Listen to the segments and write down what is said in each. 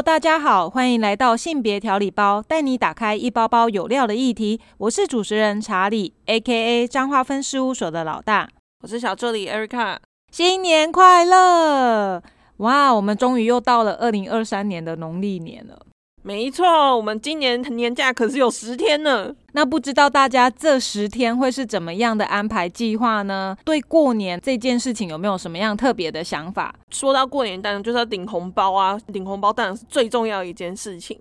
Hello，大家好，欢迎来到性别调理包，带你打开一包包有料的议题。我是主持人查理，A.K.A. 彰化分事务所的老大。我是小助理 Erica。新年快乐！哇，我们终于又到了二零二三年的农历年了。没错，我们今年年假可是有十天呢。那不知道大家这十天会是怎么样的安排计划呢？对过年这件事情有没有什么样特别的想法？说到过年，当然就是要领红包啊！领红包当然是最重要的一件事情。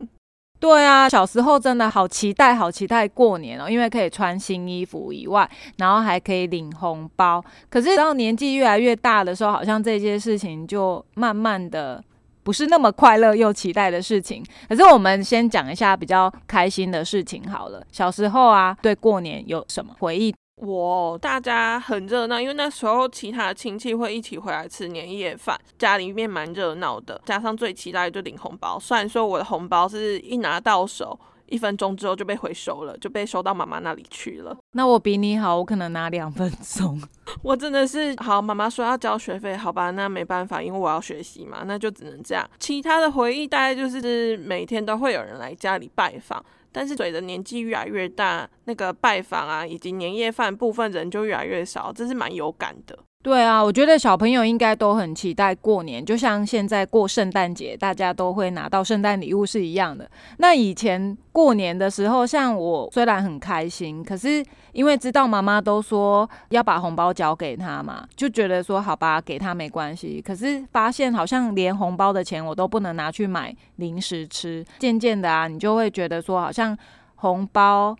对啊，小时候真的好期待，好期待过年哦，因为可以穿新衣服以外，然后还可以领红包。可是到年纪越来越大的时候，好像这些事情就慢慢的。不是那么快乐又期待的事情，可是我们先讲一下比较开心的事情好了。小时候啊，对过年有什么回忆？我大家很热闹，因为那时候其他的亲戚会一起回来吃年夜饭，家里面蛮热闹的。加上最期待就领红包，虽然说我的红包是一拿到手。一分钟之后就被回收了，就被收到妈妈那里去了。那我比你好，我可能拿两分钟。我真的是好，妈妈说要交学费，好吧，那没办法，因为我要学习嘛，那就只能这样。其他的回忆大概就是每天都会有人来家里拜访，但是随着年纪越来越大，那个拜访啊以及年夜饭部分人就越来越少，这是蛮有感的。对啊，我觉得小朋友应该都很期待过年，就像现在过圣诞节，大家都会拿到圣诞礼物是一样的。那以前过年的时候，像我虽然很开心，可是因为知道妈妈都说要把红包交给他嘛，就觉得说好吧，给他没关系。可是发现好像连红包的钱我都不能拿去买零食吃，渐渐的啊，你就会觉得说好像红包。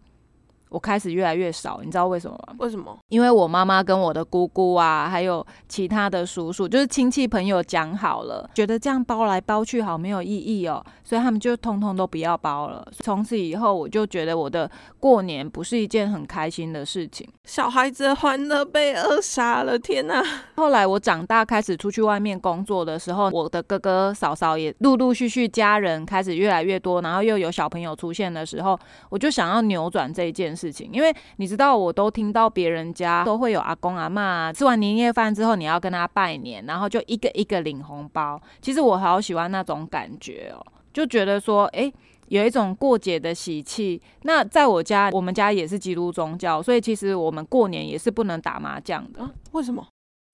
我开始越来越少，你知道为什么吗？为什么？因为我妈妈跟我的姑姑啊，还有其他的叔叔，就是亲戚朋友讲好了，觉得这样包来包去好没有意义哦，所以他们就通通都不要包了。从此以后，我就觉得我的过年不是一件很开心的事情。小孩子的欢乐被扼杀了，天哪！后来我长大开始出去外面工作的时候，我的哥哥嫂嫂也陆陆续续家人开始越来越多，然后又有小朋友出现的时候，我就想要扭转这一件。事事情，因为你知道，我都听到别人家都会有阿公阿妈吃完年夜饭之后，你要跟他拜年，然后就一个一个领红包。其实我好喜欢那种感觉哦，就觉得说，哎，有一种过节的喜气。那在我家，我们家也是基督宗教，所以其实我们过年也是不能打麻将的。为什么？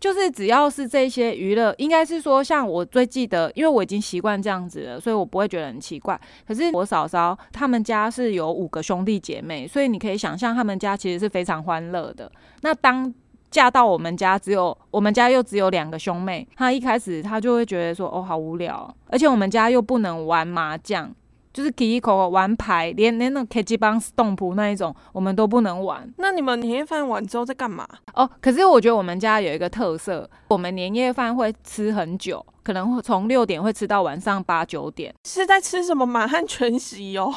就是只要是这些娱乐，应该是说像我最记得，因为我已经习惯这样子了，所以我不会觉得很奇怪。可是我嫂嫂他们家是有五个兄弟姐妹，所以你可以想象他们家其实是非常欢乐的。那当嫁到我们家，只有我们家又只有两个兄妹，他一开始他就会觉得说哦好无聊，而且我们家又不能玩麻将。就是第一口玩牌，连连那 K G 帮 Stop 那一种，我们都不能玩。那你们年夜饭完之后在干嘛？哦，可是我觉得我们家有一个特色，我们年夜饭会吃很久，可能会从六点会吃到晚上八九点。是在吃什么满汉全席哦？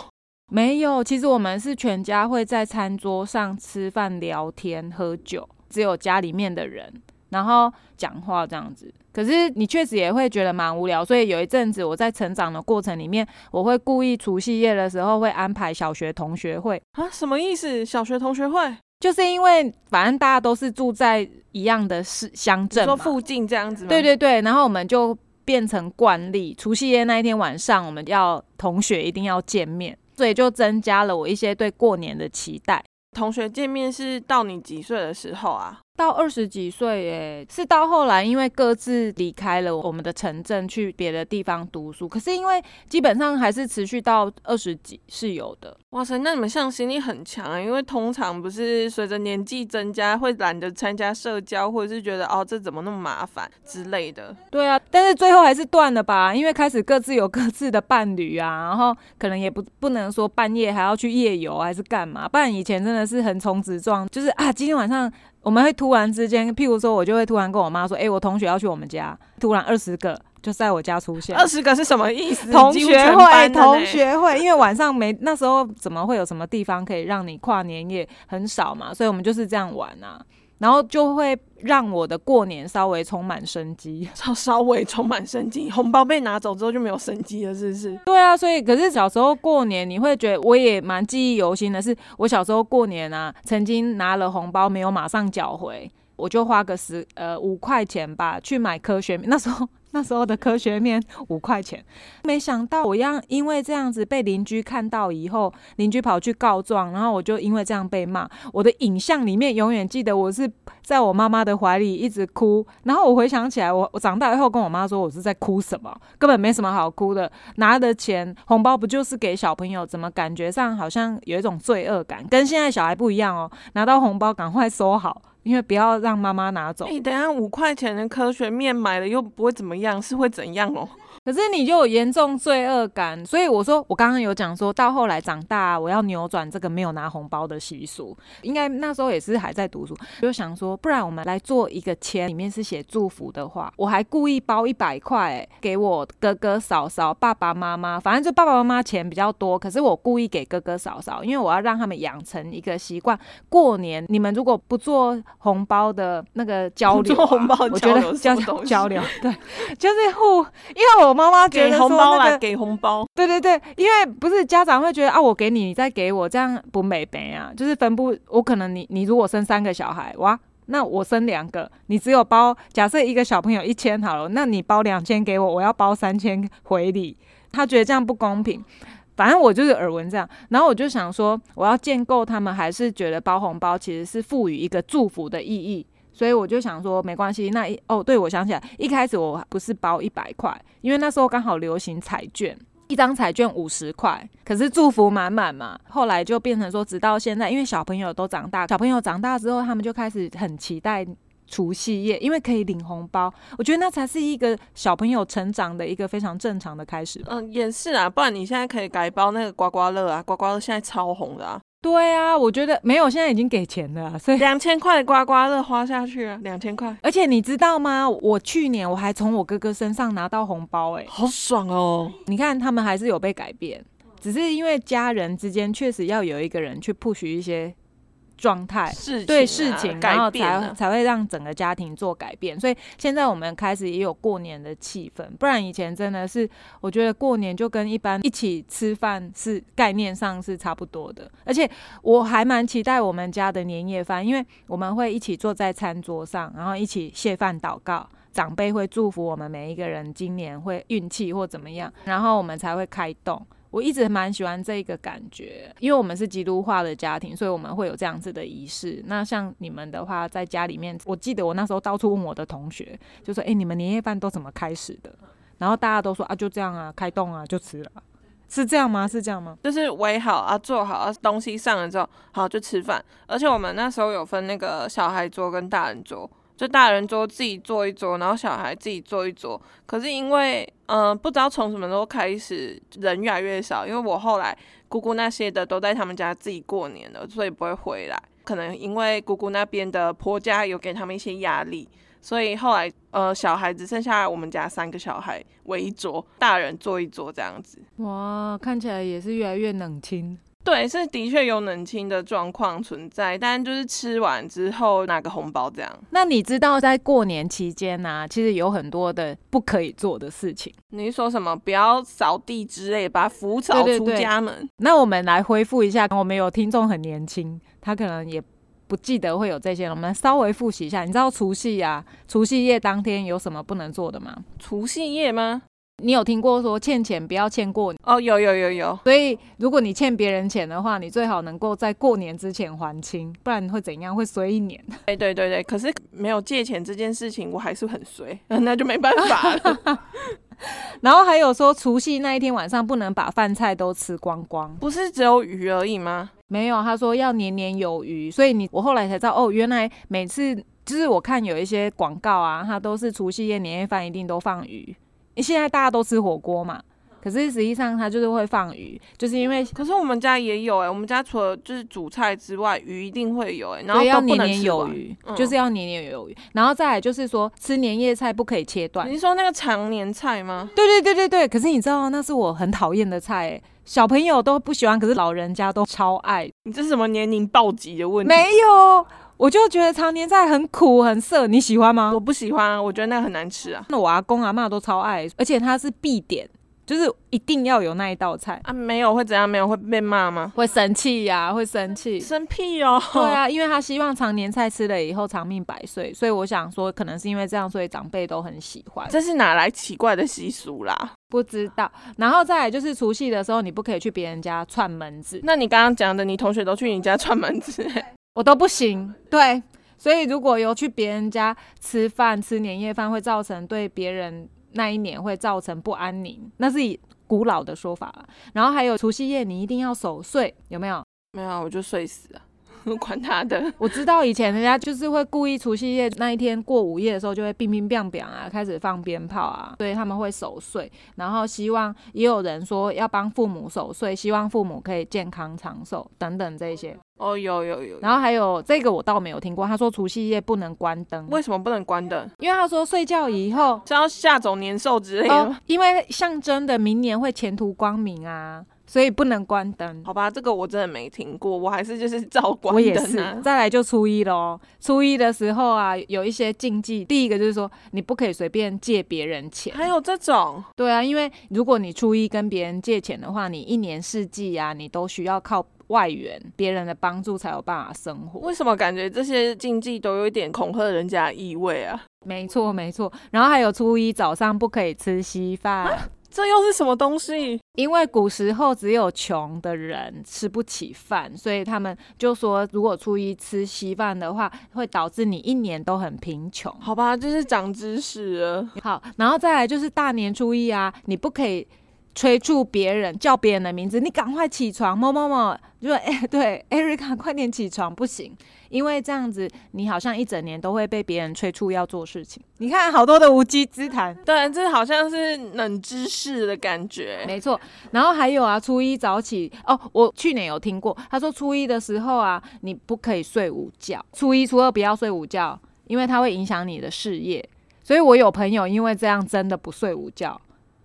没有，其实我们是全家会在餐桌上吃饭、聊天、喝酒，只有家里面的人。然后讲话这样子，可是你确实也会觉得蛮无聊，所以有一阵子我在成长的过程里面，我会故意除夕夜的时候会安排小学同学会啊？什么意思？小学同学会就是因为反正大家都是住在一样的市乡镇说附近这样子对对对，然后我们就变成惯例，除夕夜那一天晚上我们要同学一定要见面，所以就增加了我一些对过年的期待。同学见面是到你几岁的时候啊？到二十几岁，哎，是到后来，因为各自离开了我们的城镇，去别的地方读书。可是因为基本上还是持续到二十几是有的。哇塞，那你们向心力很强啊！因为通常不是随着年纪增加，会懒得参加社交，或者是觉得哦，这怎么那么麻烦之类的。对啊，但是最后还是断了吧，因为开始各自有各自的伴侣啊，然后可能也不不能说半夜还要去夜游还是干嘛。不然以前真的是横冲直撞，就是啊，今天晚上。我们会突然之间，譬如说，我就会突然跟我妈说：“哎，我同学要去我们家。”突然二十个就在我家出现。二十个是什么意思？同学会，同学会，因为晚上没那时候怎么会有什么地方可以让你跨年夜？很少嘛，所以我们就是这样玩啊。然后就会让我的过年稍微充满生机，稍稍微充满生机。红包被拿走之后就没有生机了，是不是？对啊，所以可是小时候过年，你会觉得我也蛮记忆犹新的。是我小时候过年啊，曾经拿了红包没有马上缴回，我就花个十呃五块钱吧去买科学。那时候 那时候的科学面五块钱，没想到我要因为这样子被邻居看到以后，邻居跑去告状，然后我就因为这样被骂。我的影像里面永远记得我是在我妈妈的怀里一直哭，然后我回想起来，我我长大以后跟我妈说，我是在哭什么？根本没什么好哭的，拿的钱红包不就是给小朋友？怎么感觉上好像有一种罪恶感？跟现在小孩不一样哦，拿到红包赶快收好。因为不要让妈妈拿走。你等下五块钱的科学面买了又不会怎么样，是会怎样哦？可是你就有严重罪恶感，所以我说我刚刚有讲说到后来长大，我要扭转这个没有拿红包的习俗。应该那时候也是还在读书，就想说，不然我们来做一个签，里面是写祝福的话。我还故意包一百块给我哥哥嫂嫂、爸爸妈妈，反正就爸爸妈妈钱比较多，可是我故意给哥哥嫂嫂，因为我要让他们养成一个习惯。过年你们如果不做红包的那个交流，做红包我觉得交交交流，对，就是互，因为我。妈妈觉得红包啦，给红包。对对对，因为不是家长会觉得啊，我给你，你再给我，这样不美美啊。就是分不，我可能你你如果生三个小孩，哇，那我生两个，你只有包，假设一个小朋友一千好了，那你包两千给我，我要包三千回礼。他觉得这样不公平，反正我就是耳闻这样，然后我就想说，我要建构他们，还是觉得包红包其实是赋予一个祝福的意义。所以我就想说，没关系。那一哦，对，我想起来，一开始我不是包一百块，因为那时候刚好流行彩券，一张彩券五十块，可是祝福满满嘛。后来就变成说，直到现在，因为小朋友都长大，小朋友长大之后，他们就开始很期待除夕夜，因为可以领红包。我觉得那才是一个小朋友成长的一个非常正常的开始。嗯，也是啊，不然你现在可以改包那个刮刮乐啊，刮刮乐现在超红的啊。对啊，我觉得没有，现在已经给钱了，所以两千块的刮刮乐花下去啊，两千块。而且你知道吗？我去年我还从我哥哥身上拿到红包，哎，好爽哦！你看他们还是有被改变，只是因为家人之间确实要有一个人去 push 一些。状态对事情，然后才才会让整个家庭做改变。所以现在我们开始也有过年的气氛，不然以前真的是我觉得过年就跟一般一起吃饭是概念上是差不多的。而且我还蛮期待我们家的年夜饭，因为我们会一起坐在餐桌上，然后一起谢饭祷告，长辈会祝福我们每一个人今年会运气或怎么样，然后我们才会开动。我一直蛮喜欢这个感觉，因为我们是基督化的家庭，所以我们会有这样子的仪式。那像你们的话，在家里面，我记得我那时候到处问我的同学，就说：“哎，你们年夜饭都怎么开始的？”然后大家都说：“啊，就这样啊，开动啊，就吃了。”是这样吗？是这样吗？就是围好啊，做好啊，东西上了之后，好就吃饭。而且我们那时候有分那个小孩桌跟大人桌。就大人桌自己坐一桌，然后小孩自己坐一桌。可是因为，嗯，不知道从什么时候开始，人越来越少。因为我后来姑姑那些的都在他们家自己过年了，所以不会回来。可能因为姑姑那边的婆家有给他们一些压力，所以后来，呃，小孩只剩下我们家三个小孩围一桌，大人坐一桌这样子。哇，看起来也是越来越冷清。对，是的确有冷清的状况存在，但就是吃完之后拿个红包这样。那你知道在过年期间呢，其实有很多的不可以做的事情。你说什么？不要扫地之类，把福草出家门。那我们来恢复一下，我们有听众很年轻，他可能也不记得会有这些了，我们稍微复习一下。你知道除夕呀，除夕夜当天有什么不能做的吗？除夕夜吗？你有听过说欠钱不要欠过哦？有有有有。所以如果你欠别人钱的话，你最好能够在过年之前还清，不然会怎样？会衰一年。对对对对。可是没有借钱这件事情，我还是很衰，那就没办法了。然后还有说除夕那一天晚上不能把饭菜都吃光光，不是只有鱼而已吗？没有，他说要年年有余。所以你我后来才知道哦，原来每次就是我看有一些广告啊，它都是除夕夜年夜饭一定都放鱼。现在大家都吃火锅嘛，可是实际上它就是会放鱼，就是因为可是我们家也有哎，我们家除了就是煮菜之外，鱼一定会有哎，然后要年年有余，就是要年年有余，然后再来就是说吃年夜菜不可以切断。你说那个常年菜吗？对对对对对，可是你知道那是我很讨厌的菜，小朋友都不喜欢，可是老人家都超爱。你这是什么年龄暴击的问题？没有。我就觉得常年菜很苦很涩，你喜欢吗？我不喜欢，我觉得那很难吃啊。那我阿公阿妈都超爱，而且它是必点，就是一定要有那一道菜。啊，没有会怎样？没有会被骂吗？会生气呀，会生气。生屁哦！对啊，因为他希望常年菜吃了以后长命百岁，所以我想说，可能是因为这样，所以长辈都很喜欢。这是哪来奇怪的习俗啦？不知道。然后再来就是除夕的时候，你不可以去别人家串门子。那你刚刚讲的，你同学都去你家串门子，我都不行。对。所以如果有去别人家吃饭吃年夜饭，会造成对别人那一年会造成不安宁，那是以古老的说法。然后还有除夕夜你一定要守岁，有没有？没有，我就睡死了。管他的！我知道以前人家就是会故意除夕夜那一天过午夜的时候，就会乒乒乓乓啊，开始放鞭炮啊，所以他们会守岁，然后希望也有人说要帮父母守岁，希望父母可以健康长寿等等这些。哦，有有有。然后还有这个我倒没有听过，他说除夕夜不能关灯，为什么不能关灯？因为他说睡觉以后是要吓走年兽之类的，因为象征的明年会前途光明啊。所以不能关灯，好吧？这个我真的没听过，我还是就是照关灯。我也是。再来就初一喽，初一的时候啊，有一些禁忌。第一个就是说，你不可以随便借别人钱。还有这种？对啊，因为如果你初一跟别人借钱的话，你一年四季啊，你都需要靠外援、别人的帮助才有办法生活。为什么感觉这些禁忌都有一点恐吓人家的意味啊？没错，没错。然后还有初一早上不可以吃稀饭。这又是什么东西？因为古时候只有穷的人吃不起饭，所以他们就说，如果初一吃稀饭的话，会导致你一年都很贫穷。好吧，这是长知识了。好，然后再来就是大年初一啊，你不可以。催促别人叫别人的名字，你赶快起床，某某某，就说哎，对，艾瑞卡，快点起床，不行，因为这样子你好像一整年都会被别人催促要做事情。你看好多的无稽之谈，对，这好像是冷知识的感觉，没错。然后还有啊，初一早起哦，我去年有听过，他说初一的时候啊，你不可以睡午觉，初一初二不要睡午觉，因为它会影响你的事业。所以我有朋友因为这样真的不睡午觉。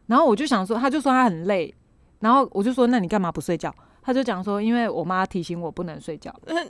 然后我就想说，他就说他很累，然后我就说，那你干嘛不睡觉？他就讲说，因为我妈提醒我不能睡觉。那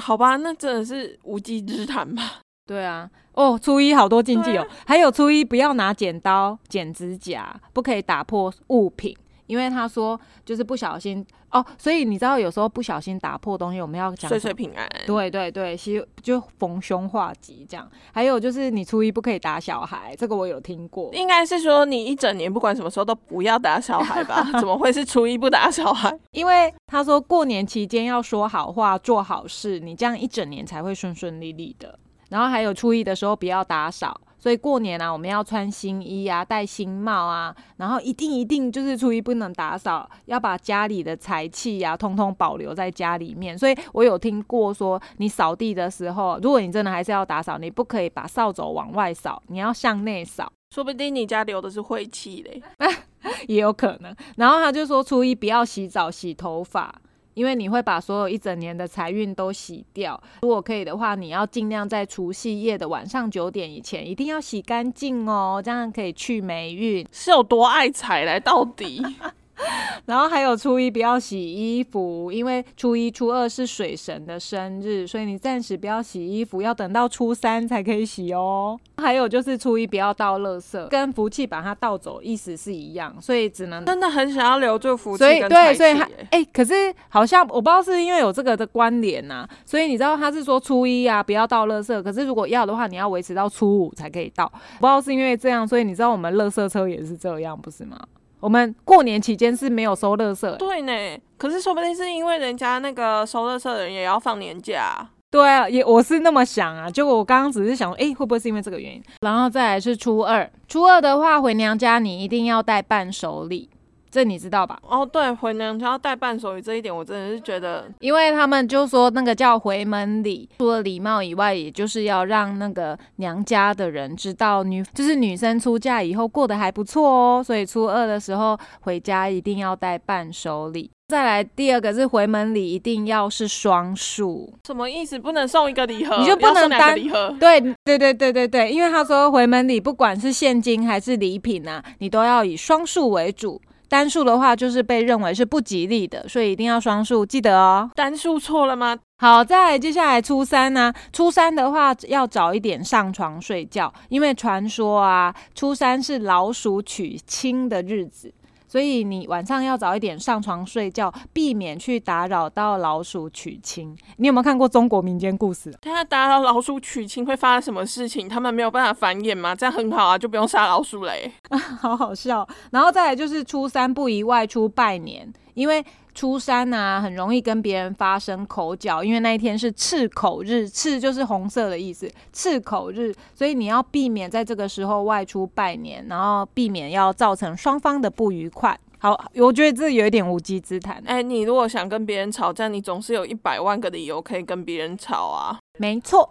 好吧，那真的是无稽之谈吧？对啊，哦，初一好多禁忌哦，还有初一不要拿剪刀剪指甲，不可以打破物品。因为他说就是不小心哦，所以你知道有时候不小心打破东西，我们要讲岁岁平安。对对对，希就逢凶化吉这样。还有就是你初一不可以打小孩，这个我有听过。应该是说你一整年不管什么时候都不要打小孩吧？怎么会是初一不打小孩？因为他说过年期间要说好话、做好事，你这样一整年才会顺顺利利的。然后还有初一的时候不要打扫。所以过年啊，我们要穿新衣啊，戴新帽啊，然后一定一定就是初一不能打扫，要把家里的财气呀，通通保留在家里面。所以我有听过说，你扫地的时候，如果你真的还是要打扫，你不可以把扫帚往外扫，你要向内扫，说不定你家留的是晦气嘞，也有可能。然后他就说，初一不要洗澡、洗头发。因为你会把所有一整年的财运都洗掉，如果可以的话，你要尽量在除夕夜的晚上九点以前一定要洗干净哦，这样可以去霉运。是有多爱财来到底？然后还有初一不要洗衣服，因为初一、初二是水神的生日，所以你暂时不要洗衣服，要等到初三才可以洗哦。还有就是初一不要倒垃圾，跟福气把它倒走意思是一样，所以只能真的很想要留住福气。所以对，所以哎，可是好像我不知道是因为有这个的关联呐，所以你知道他是说初一啊不要倒垃圾，可是如果要的话，你要维持到初五才可以倒。不知道是因为这样，所以你知道我们垃圾车也是这样，不是吗？我们过年期间是没有收乐色，对呢。可是说不定是因为人家那个收乐色的人也要放年假，对啊，也我是那么想啊。结果我刚刚只是想，哎，会不会是因为这个原因？然后再来是初二，初二的话回娘家，你一定要带伴手礼。这你知道吧？哦，对，回娘家要带伴手礼这一点，我真的是觉得，因为他们就说那个叫回门礼，除了礼貌以外，也就是要让那个娘家的人知道女，就是女生出嫁以后过得还不错哦。所以初二的时候回家一定要带伴手礼。再来第二个是回门礼，一定要是双数。什么意思？不能送一个礼盒，你就不能单礼盒？对对对对对对，因为他说回门礼不管是现金还是礼品啊，你都要以双数为主。单数的话就是被认为是不吉利的，所以一定要双数，记得哦。单数错了吗？好，再接下来初三呢？初三的话要早一点上床睡觉，因为传说啊，初三是老鼠娶亲的日子，所以你晚上要早一点上床睡觉，避免去打扰到老鼠娶亲。你有没有看过中国民间故事？他打扰老鼠娶亲会发生什么事情？他们没有办法繁衍吗？这样很好啊，就不用杀老鼠嘞。好好笑。然后再来就是初三不宜外出拜年，因为初三啊很容易跟别人发生口角，因为那一天是赤口日，赤就是红色的意思，赤口日，所以你要避免在这个时候外出拜年，然后避免要造成双方的不愉快。好，我觉得这有一点无稽之谈。哎，你如果想跟别人吵架，你总是有一百万个理由可以跟别人吵啊。没错。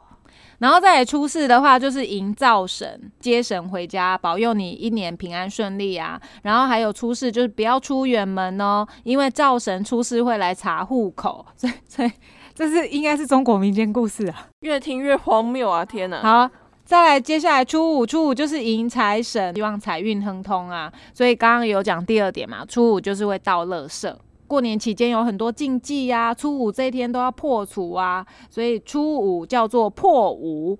然后再来出事的话，就是迎灶神接神回家，保佑你一年平安顺利啊。然后还有出事，就是不要出远门哦，因为灶神出事会来查户口。所以，所以这是应该是中国民间故事啊，越听越荒谬啊！天哪！好，再来接下来初五，初五就是迎财神，希望财运亨通啊。所以刚刚有讲第二点嘛，初五就是会倒垃圾。过年期间有很多禁忌呀，初五这一天都要破除啊，所以初五叫做破五，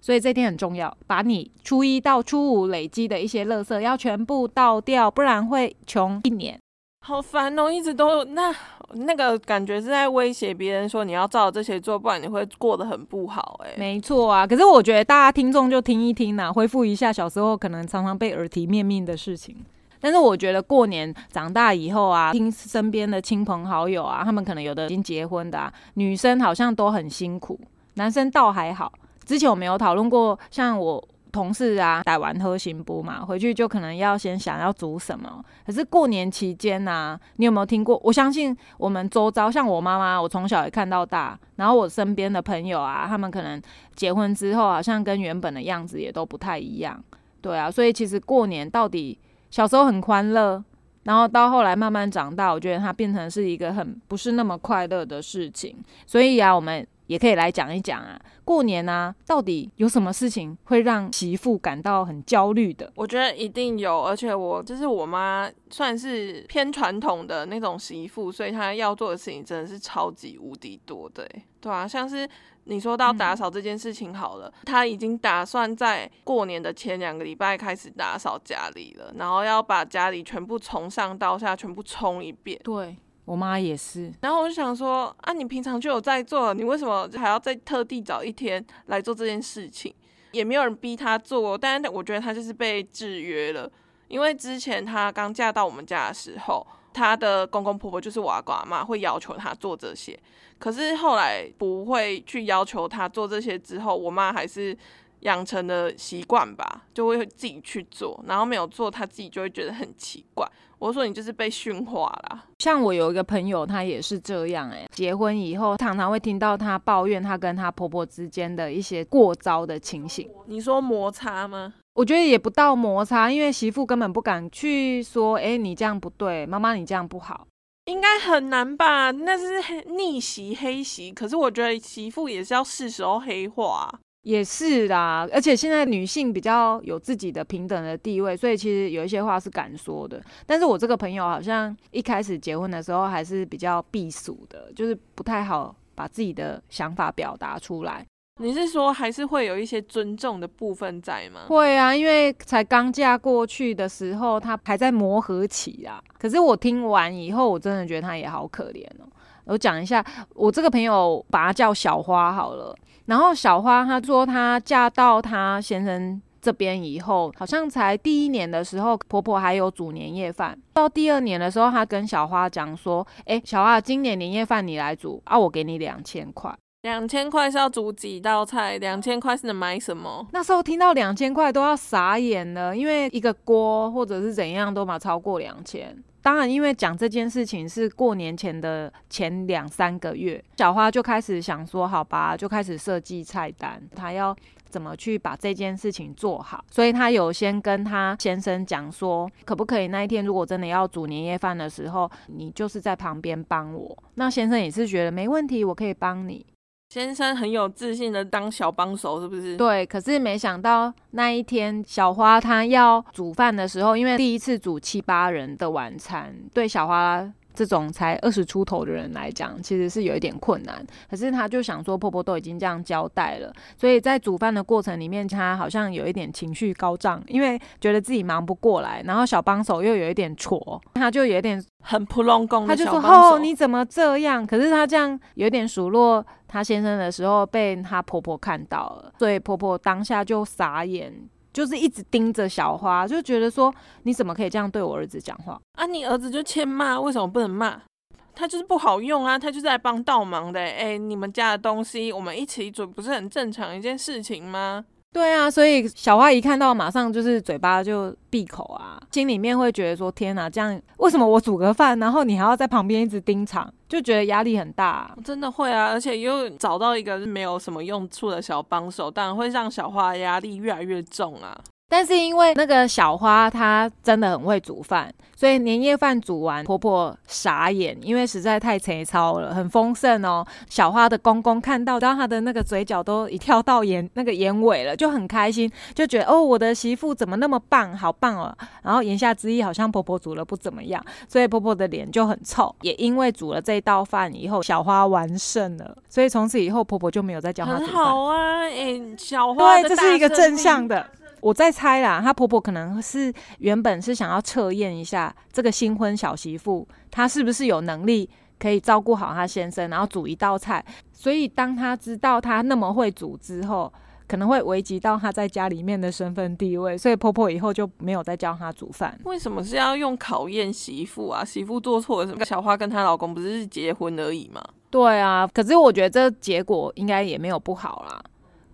所以这天很重要，把你初一到初五累积的一些垃圾要全部倒掉，不然会穷一年。好烦哦，一直都那那个感觉是在威胁别人说你要照这些做，不然你会过得很不好。哎，没错啊，可是我觉得大家听众就听一听呐，恢复一下小时候可能常常被耳提面命的事情。但是我觉得过年长大以后啊，听身边的亲朋好友啊，他们可能有的已经结婚的啊，女生好像都很辛苦，男生倒还好。之前我们有讨论过，像我同事啊，打完喝行不嘛，回去就可能要先想要煮什么。可是过年期间呢，你有没有听过？我相信我们周遭，像我妈妈，我从小也看到大，然后我身边的朋友啊，他们可能结婚之后，好像跟原本的样子也都不太一样。对啊，所以其实过年到底。小时候很欢乐，然后到后来慢慢长大，我觉得它变成是一个很不是那么快乐的事情。所以啊，我们也可以来讲一讲啊，过年啊，到底有什么事情会让媳妇感到很焦虑的？我觉得一定有，而且我就是我妈算是偏传统的那种媳妇，所以她要做的事情真的是超级无敌多的，对啊，像是。你说到打扫这件事情好了，他已经打算在过年的前两个礼拜开始打扫家里了，然后要把家里全部从上到下全部冲一遍。对我妈也是，然后我就想说啊，你平常就有在做，你为什么还要再特地找一天来做这件事情？也没有人逼她做，但是我觉得她就是被制约了，因为之前她刚嫁到我们家的时候，他的公公婆婆就是我阿公阿妈会要求他做这些。可是后来不会去要求他做这些，之后我妈还是养成了习惯吧，就会自己去做，然后没有做，她自己就会觉得很奇怪。我说你就是被驯化啦。像我有一个朋友，她也是这样哎，结婚以后常常会听到她抱怨她跟她婆婆之间的一些过招的情形。你说摩擦吗？我觉得也不到摩擦，因为媳妇根本不敢去说，哎，你这样不对，妈妈你这样不好。应该很难吧？那是逆袭黑袭，可是我觉得媳妇也是要是时候黑化，也是啦。而且现在女性比较有自己的平等的地位，所以其实有一些话是敢说的。但是我这个朋友好像一开始结婚的时候还是比较避暑的，就是不太好把自己的想法表达出来。你是说还是会有一些尊重的部分在吗？会啊，因为才刚嫁过去的时候，他还在磨合期啊。可是我听完以后，我真的觉得他也好可怜哦。我讲一下，我这个朋友把她叫小花好了。然后小花她说，她嫁到她先生这边以后，好像才第一年的时候，婆婆还有煮年夜饭。到第二年的时候，她跟小花讲说：“哎，小花，今年年夜饭你来煮啊，我给你两千块。”两千块是要煮几道菜？两千块是能买什么？那时候听到两千块都要傻眼了，因为一个锅或者是怎样都嘛超过两千。当然，因为讲这件事情是过年前的前两三个月，小花就开始想说，好吧，就开始设计菜单，她要怎么去把这件事情做好。所以她有先跟她先生讲说，可不可以那一天如果真的要煮年夜饭的时候，你就是在旁边帮我。那先生也是觉得没问题，我可以帮你。先生很有自信的当小帮手，是不是？对，可是没想到那一天小花她要煮饭的时候，因为第一次煮七八人的晚餐，对小花这种才二十出头的人来讲，其实是有一点困难。可是她就想说，婆婆都已经这样交代了，所以在煮饭的过程里面，她好像有一点情绪高涨，因为觉得自己忙不过来，然后小帮手又有一点挫，她就有点很 扑隆宫，她就说：“哦，你怎么这样？”可是她这样有点数落她先生的时候，被她婆婆看到了，所以婆婆当下就傻眼。就是一直盯着小花，就觉得说你怎么可以这样对我儿子讲话啊？你儿子就欠骂，为什么不能骂？他就是不好用啊，他就是来帮倒忙的。哎，你们家的东西我们一起煮，不是很正常一件事情吗？对啊，所以小花一看到，马上就是嘴巴就闭口啊，心里面会觉得说：天哪，这样为什么我煮个饭，然后你还要在旁边一直盯场，就觉得压力很大。真的会啊，而且又找到一个没有什么用处的小帮手，当然会让小花压力越来越重啊。但是因为那个小花她真的很会煮饭，所以年夜饭煮完，婆婆傻眼，因为实在太粗糙了，很丰盛哦。小花的公公看到，然后他的那个嘴角都一跳到眼那个眼尾了，就很开心，就觉得哦，我的媳妇怎么那么棒，好棒哦。然后言下之意好像婆婆煮了不怎么样，所以婆婆的脸就很臭。也因为煮了这道饭以后，小花完胜了，所以从此以后婆婆就没有再教她煮饭。很好啊，哎，小花对，这是一个正向的。我在猜啦，她婆婆可能是原本是想要测验一下这个新婚小媳妇，她是不是有能力可以照顾好她先生，然后煮一道菜。所以当她知道她那么会煮之后，可能会危及到她在家里面的身份地位，所以婆婆以后就没有再教她煮饭。为什么是要用考验媳妇啊？媳妇做错了什么？小花跟她老公不是结婚而已吗？对啊，可是我觉得这结果应该也没有不好啦。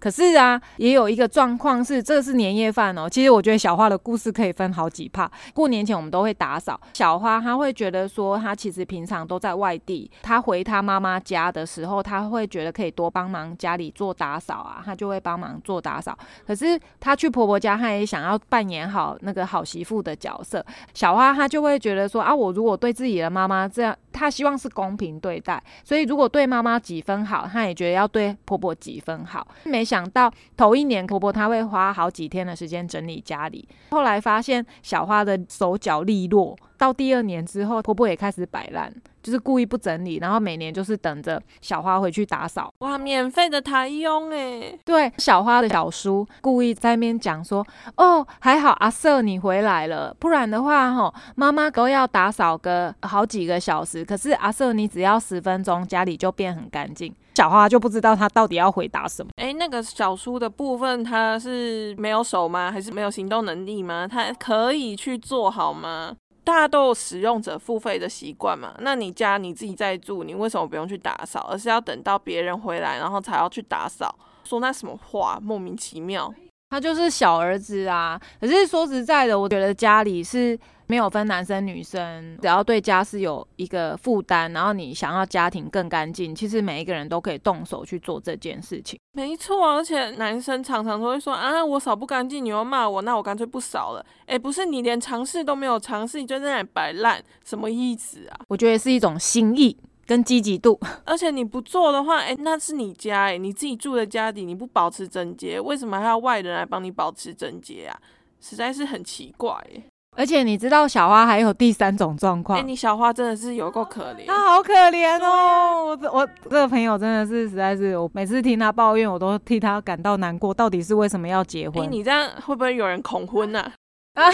可是啊，也有一个状况是，这是年夜饭哦。其实我觉得小花的故事可以分好几趴。过年前我们都会打扫，小花她会觉得说，她其实平常都在外地，她回她妈妈家的时候，她会觉得可以多帮忙家里做打扫啊，她就会帮忙做打扫。可是她去婆婆家，她也想要扮演好那个好媳妇的角色。小花她就会觉得说，啊，我如果对自己的妈妈这样，她希望是公平对待，所以如果对妈妈几分好，她也觉得要对婆婆几分好。没。想到头一年婆婆她会花好几天的时间整理家里，后来发现小花的手脚利落，到第二年之后婆婆也开始摆烂。就是故意不整理，然后每年就是等着小花回去打扫。哇，免费的台佣哎！对，小花的小叔故意在那边讲说：“哦，还好阿瑟你回来了，不然的话哈，妈妈都要打扫个好几个小时。可是阿瑟你只要十分钟，家里就变很干净。”小花就不知道他到底要回答什么。哎，那个小叔的部分他是没有手吗？还是没有行动能力吗？他可以去做好吗？大家都有使用者付费的习惯嘛？那你家你自己在住，你为什么不用去打扫，而是要等到别人回来，然后才要去打扫？说那什么话，莫名其妙。他就是小儿子啊，可是说实在的，我觉得家里是没有分男生女生，只要对家是有一个负担，然后你想要家庭更干净，其实每一个人都可以动手去做这件事情。没错，而且男生常常都会说啊，我扫不干净，你又骂我，那我干脆不扫了。哎，不是你连尝试都没有尝试，你就在那里摆烂，什么意思啊？我觉得是一种心意。跟积极度，而且你不做的话，哎，那是你家，哎，你自己住的家底，你不保持整洁，为什么还要外人来帮你保持整洁啊？实在是很奇怪，哎。而且你知道小花还有第三种状况，哎，你小花真的是有够可怜，她好可怜哦。我我这个朋友真的是实在是，我每次听她抱怨，我都替她感到难过。到底是为什么要结婚？你这样会不会有人恐婚呢？啊，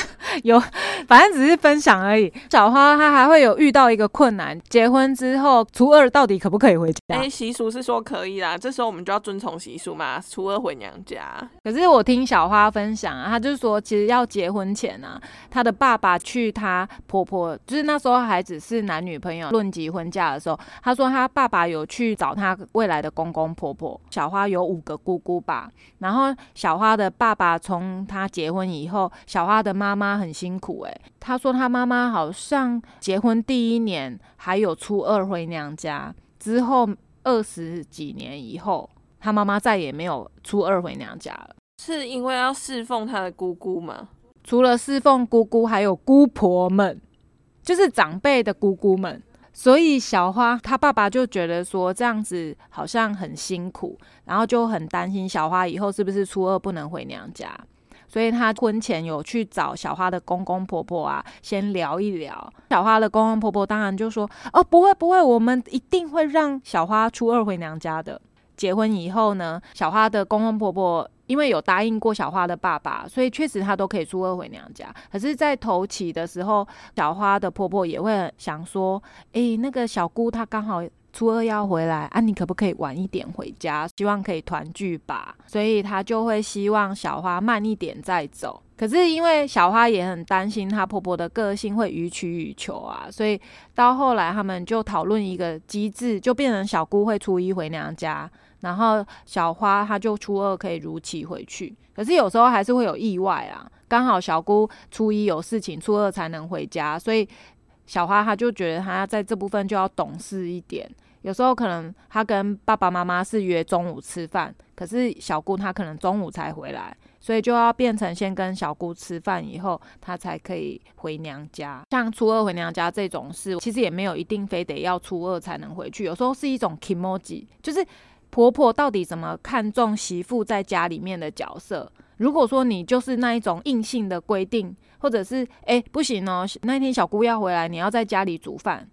有，反正只是分享而已。小花她还会有遇到一个困难，结婚之后初二到底可不可以回家？哎，习俗是说可以啦，这时候我们就要遵从习俗嘛，初二回娘家。可是我听小花分享啊，她就是说，其实要结婚前啊，她的爸爸去她婆婆，就是那时候还只是男女朋友论及婚嫁的时候，她说她爸爸有去找她未来的公公婆婆。小花有五个姑姑吧，然后小花的爸爸从她结婚以后，小花的。妈妈很辛苦诶，她说他妈妈好像结婚第一年还有初二回娘家，之后二十几年以后，他妈妈再也没有初二回娘家了。是因为要侍奉他的姑姑吗？除了侍奉姑姑，还有姑婆们，就是长辈的姑姑们。所以小花她爸爸就觉得说这样子好像很辛苦，然后就很担心小花以后是不是初二不能回娘家。所以他婚前有去找小花的公公婆婆啊，先聊一聊。小花的公公婆婆当然就说：“哦，不会不会，我们一定会让小花初二回娘家的。”结婚以后呢，小花的公公婆婆因为有答应过小花的爸爸，所以确实她都可以初二回娘家。可是，在头起的时候，小花的婆婆也会想说：“诶，那个小姑她刚好。”初二要回来啊，你可不可以晚一点回家？希望可以团聚吧。所以他就会希望小花慢一点再走。可是因为小花也很担心她婆婆的个性会予取予求啊，所以到后来他们就讨论一个机制，就变成小姑会初一回娘家，然后小花她就初二可以如期回去。可是有时候还是会有意外啊，刚好小姑初一有事情，初二才能回家，所以小花她就觉得她在这部分就要懂事一点。有时候可能他跟爸爸妈妈是约中午吃饭，可是小姑她可能中午才回来，所以就要变成先跟小姑吃饭以后，她才可以回娘家。像初二回娘家这种事，其实也没有一定非得要初二才能回去，有时候是一种 emoji，就是婆婆到底怎么看重媳妇在家里面的角色。如果说你就是那一种硬性的规定，或者是哎不行哦，那天小姑要回来，你要在家里煮饭。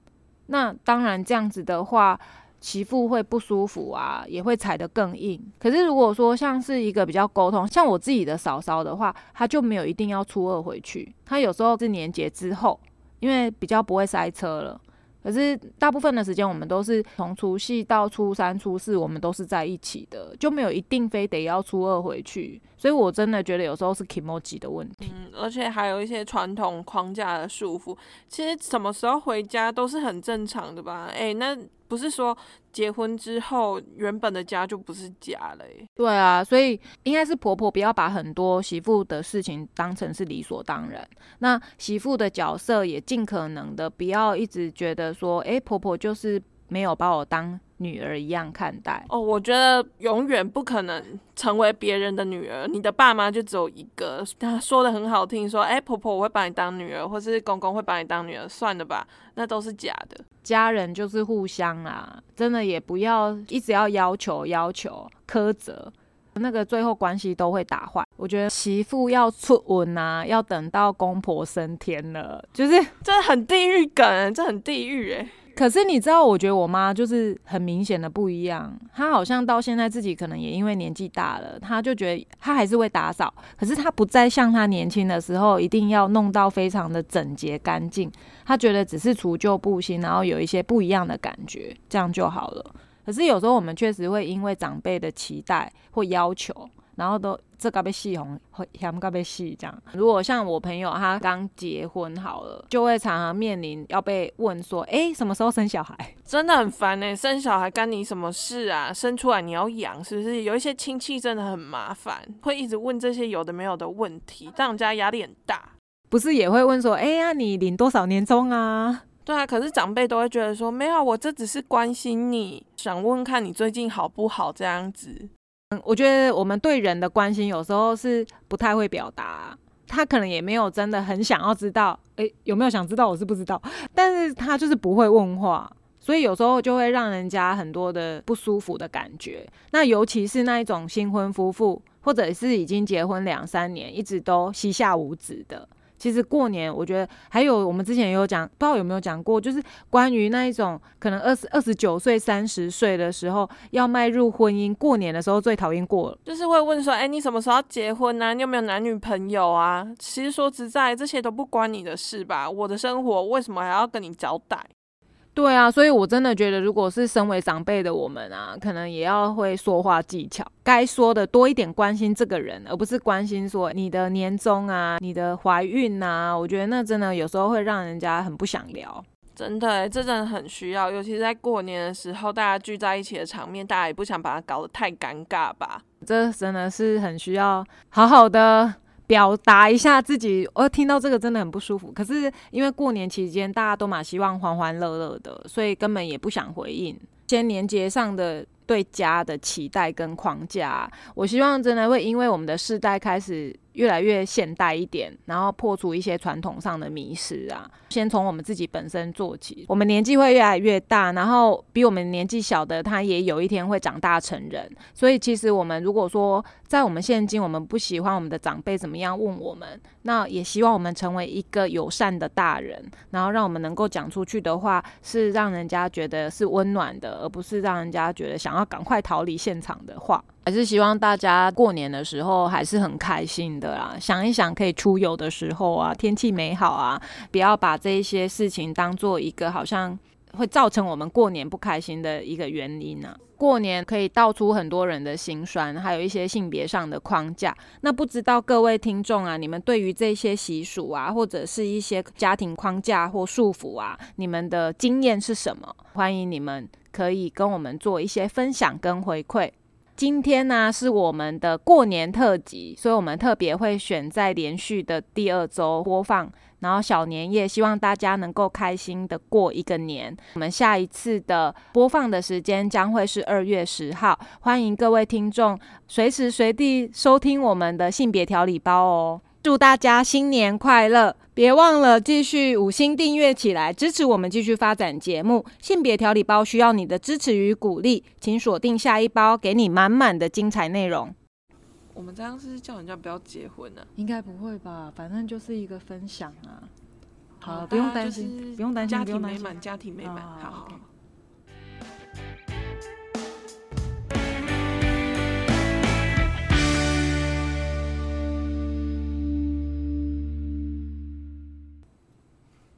那当然，这样子的话，媳妇会不舒服啊，也会踩得更硬。可是如果说像是一个比较沟通，像我自己的嫂嫂的话，她就没有一定要初二回去，她有时候是年节之后，因为比较不会塞车了。可是大部分的时间，我们都是从除夕到初三、初四，我们都是在一起的，就没有一定非得要初二回去。所以我真的觉得有时候是 emoji 的问题，嗯，而且还有一些传统框架的束缚。其实什么时候回家都是很正常的吧？哎，那不是说结婚之后原本的家就不是家了？对啊，所以应该是婆婆不要把很多媳妇的事情当成是理所当然。那媳妇的角色也尽可能的不要一直觉得说，哎，婆婆就是没有把我当。女儿一样看待哦，我觉得永远不可能成为别人的女儿。你的爸妈就只有一个，他说的很好听，说哎，婆婆我会把你当女儿，或是公公会把你当女儿，算了吧，那都是假的。家人就是互相啊，真的也不要一直要要求要求苛责，那个最后关系都会打坏。我觉得媳妇要出文啊，要等到公婆升天了，就是这很地狱梗，这很地狱哎。可是你知道，我觉得我妈就是很明显的不一样。她好像到现在自己可能也因为年纪大了，她就觉得她还是会打扫，可是她不再像她年轻的时候一定要弄到非常的整洁干净。她觉得只是除旧布新，然后有一些不一样的感觉，这样就好了。可是有时候我们确实会因为长辈的期待或要求。然后都这个被戏红，嫌个被戏这样。如果像我朋友他刚结婚好了，就会常常面临要被问说，哎，什么时候生小孩？真的很烦哎，生小孩干你什么事啊？生出来你要养，是不是？有一些亲戚真的很麻烦，会一直问这些有的没有的问题，让人家压力很大。不是也会问说，哎呀，你领多少年终啊？对啊，可是长辈都会觉得说，没有，我这只是关心你，想问看你最近好不好这样子。嗯，我觉得我们对人的关心有时候是不太会表达，他可能也没有真的很想要知道，诶，有没有想知道？我是不知道，但是他就是不会问话，所以有时候就会让人家很多的不舒服的感觉。那尤其是那一种新婚夫妇，或者是已经结婚两三年，一直都膝下无子的。其实过年，我觉得还有我们之前也有讲，不知道有没有讲过，就是关于那一种可能二十二十九岁、三十岁的时候要迈入婚姻，过年的时候最讨厌过了，就是会问说，哎，你什么时候结婚呢？你有没有男女朋友啊？其实说实在，这些都不关你的事吧？我的生活为什么还要跟你交代？对啊，所以我真的觉得，如果是身为长辈的我们啊，可能也要会说话技巧，该说的多一点，关心这个人，而不是关心说你的年终啊、你的怀孕啊。我觉得那真的有时候会让人家很不想聊。真的，这真的很需要，尤其是在过年的时候，大家聚在一起的场面，大家也不想把它搞得太尴尬吧？这真的是很需要好好的。表达一下自己，我听到这个真的很不舒服。可是因为过年期间大家都蛮希望欢欢乐乐的，所以根本也不想回应。先年节上的对家的期待跟框架，我希望真的会因为我们的世代开始越来越现代一点，然后破除一些传统上的迷失啊。先从我们自己本身做起，我们年纪会越来越大，然后比我们年纪小的他也有一天会长大成人。所以其实我们如果说在我们现今我们不喜欢我们的长辈怎么样问我们，那也希望我们成为一个友善的大人，然后让我们能够讲出去的话是让人家觉得是温暖的，而不是让人家觉得想要赶快逃离现场的话。还是希望大家过年的时候还是很开心的啦。想一想可以出游的时候啊，天气美好啊，不要把这一些事情当做一个好像会造成我们过年不开心的一个原因啊。过年可以道出很多人的心酸，还有一些性别上的框架。那不知道各位听众啊，你们对于这些习俗啊，或者是一些家庭框架或束缚啊，你们的经验是什么？欢迎你们可以跟我们做一些分享跟回馈。今天呢是我们的过年特辑，所以我们特别会选在连续的第二周播放。然后小年夜，希望大家能够开心的过一个年。我们下一次的播放的时间将会是二月十号，欢迎各位听众随时随地收听我们的性别调理包哦。祝大家新年快乐！别忘了继续五星订阅起来，支持我们继续发展节目。性别调理包需要你的支持与鼓励，请锁定下一包，给你满满的精彩内容。我们这样是叫人家不要结婚呢？应该不会吧？反正就是一个分享啊。好，不用担心，不用担心，家庭美满，家庭美满，好。